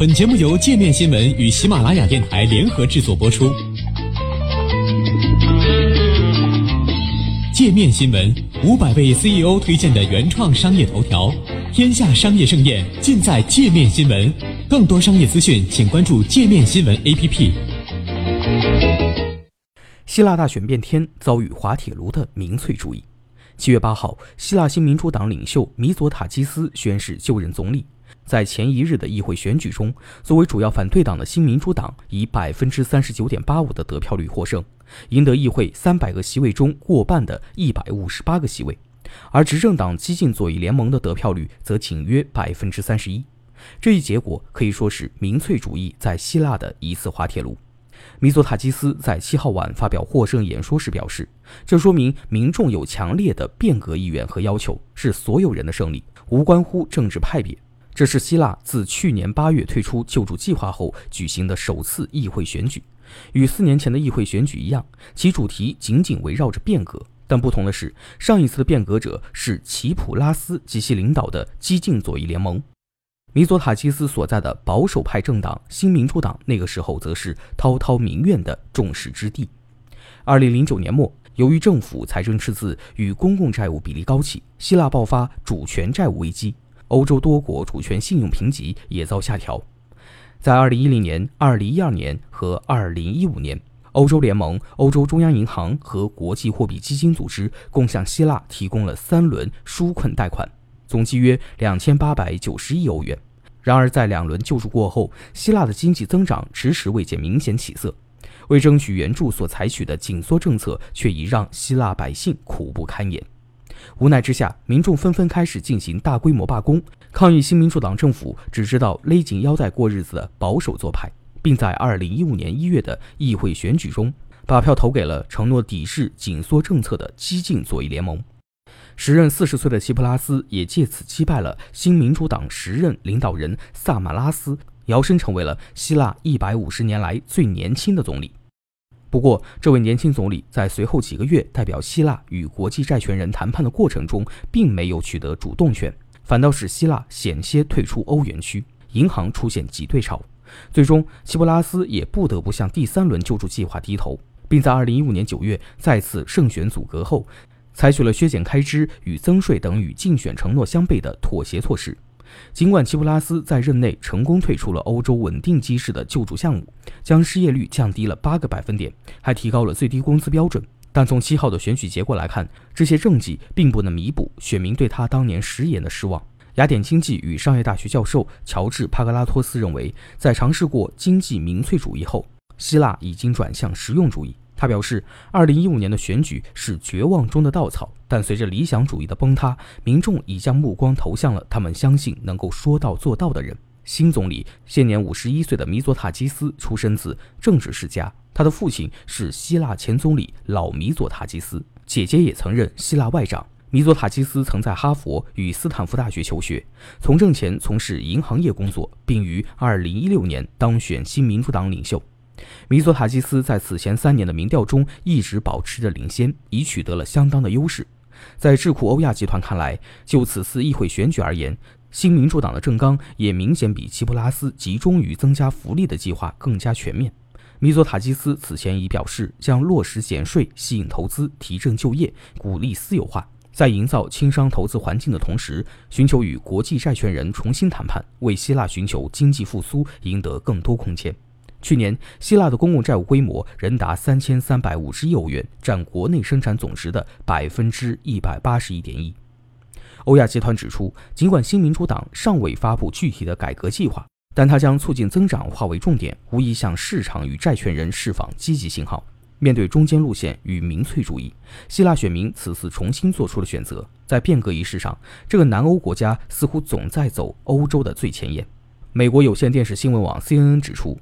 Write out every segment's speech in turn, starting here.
本节目由界面新闻与喜马拉雅电台联合制作播出。界面新闻五百位 CEO 推荐的原创商业头条，天下商业盛宴尽在界面新闻。更多商业资讯，请关注界面新闻 APP。希腊大选变天，遭遇滑铁卢的民粹主义。七月八号，希腊新民主党领袖米佐塔基斯宣誓就任总理。在前一日的议会选举中，作为主要反对党的新民主党以百分之三十九点八五的得票率获胜，赢得议会三百个席位中过半的一百五十八个席位，而执政党激进左翼联盟的得票率则仅约百分之三十一。这一结果可以说是民粹主义在希腊的一次滑铁卢。米佐塔基斯在七号晚发表获胜演说时表示，这说明民众有强烈的变革意愿和要求，是所有人的胜利，无关乎政治派别。这是希腊自去年八月退出救助计划后举行的首次议会选举，与四年前的议会选举一样，其主题紧紧围绕着变革。但不同的是，上一次的变革者是齐普拉斯及其领导的激进左翼联盟，米佐塔基斯所在的保守派政党新民主党那个时候则是滔滔民怨的众矢之的。二零零九年末，由于政府财政赤字与公共债务比例高企，希腊爆发主权债务危机。欧洲多国主权信用评级也遭下调。在2010年、2012年和2015年，欧洲联盟、欧洲中央银行和国际货币基金组织共向希腊提供了三轮纾困贷款，总计约2890亿欧元。然而，在两轮救助过后，希腊的经济增长迟迟未见明显起色。为争取援助所采取的紧缩政策，却已让希腊百姓苦不堪言。无奈之下，民众纷纷开始进行大规模罢工，抗议新民主党政府只知道勒紧腰带过日子的保守做派，并在2015年1月的议会选举中，把票投给了承诺抵制紧缩政策的激进左翼联盟。时任40岁的希普拉斯也借此击败了新民主党时任领导人萨马拉斯，摇身成为了希腊150年来最年轻的总理。不过，这位年轻总理在随后几个月代表希腊与国际债权人谈判的过程中，并没有取得主动权，反倒使希腊险些退出欧元区，银行出现挤兑潮。最终，齐普拉斯也不得不向第三轮救助计划低头，并在2015年9月再次胜选阻隔后，采取了削减开支与增税等与竞选承诺相悖的妥协措施。尽管齐普拉斯在任内成功退出了欧洲稳定机制的救助项目，将失业率降低了八个百分点，还提高了最低工资标准，但从七号的选举结果来看，这些政绩并不能弥补选民对他当年食言的失望。雅典经济与商业大学教授乔治·帕格拉托斯认为，在尝试过经济民粹主义后，希腊已经转向实用主义。他表示，二零一五年的选举是绝望中的稻草，但随着理想主义的崩塌，民众已将目光投向了他们相信能够说到做到的人。新总理现年五十一岁的米佐塔基斯出身自政治世家，他的父亲是希腊前总理老米佐塔基斯，姐姐也曾任希腊外长。米佐塔基斯曾在哈佛与斯坦福大学求学，从政前从事银行业工作，并于二零一六年当选新民主党领袖。米佐塔基斯在此前三年的民调中一直保持着领先，已取得了相当的优势。在智库欧亚集团看来，就此次议会选举而言，新民主党的政纲也明显比齐普拉斯集中于增加福利的计划更加全面。米佐塔基斯此前已表示，将落实减税、吸引投资、提振就业、鼓励私有化，在营造轻商投资环境的同时，寻求与国际债权人重新谈判，为希腊寻求经济复苏赢得更多空间。去年，希腊的公共债务规模仍达三千三百五十亿欧元，占国内生产总值的百分之一百八十一点一。欧亚集团指出，尽管新民主党尚未发布具体的改革计划，但它将促进增长化为重点，无疑向市场与债权人释放积极信号。面对中间路线与民粹主义，希腊选民此次重新做出了选择。在变革仪式上，这个南欧国家似乎总在走欧洲的最前沿。美国有线电视新闻网 CNN 指出。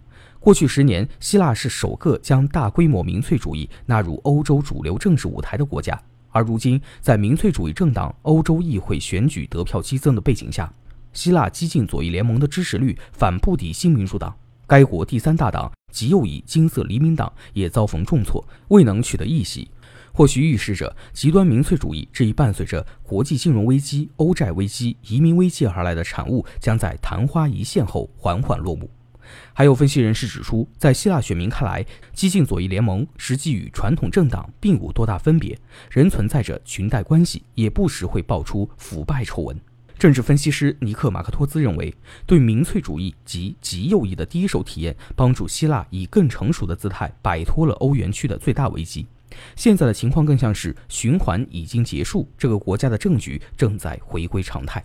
过去十年，希腊是首个将大规模民粹主义纳入欧洲主流政治舞台的国家。而如今，在民粹主义政党欧洲议会选举得票激增的背景下，希腊激进左翼联盟的支持率反不敌新民主党。该国第三大党极右翼金色黎明党也遭逢重挫，未能取得议席。或许预示着极端民粹主义这一伴随着国际金融危机、欧债危机、移民危机而来的产物，将在昙花一现后缓缓落幕。还有分析人士指出，在希腊选民看来，激进左翼联盟实际与传统政党并无多大分别，仍存在着裙带关系，也不时会爆出腐败丑闻。政治分析师尼克马克托兹认为，对民粹主义及极右翼的第一手体验，帮助希腊以更成熟的姿态摆脱了欧元区的最大危机。现在的情况更像是循环已经结束，这个国家的政局正在回归常态。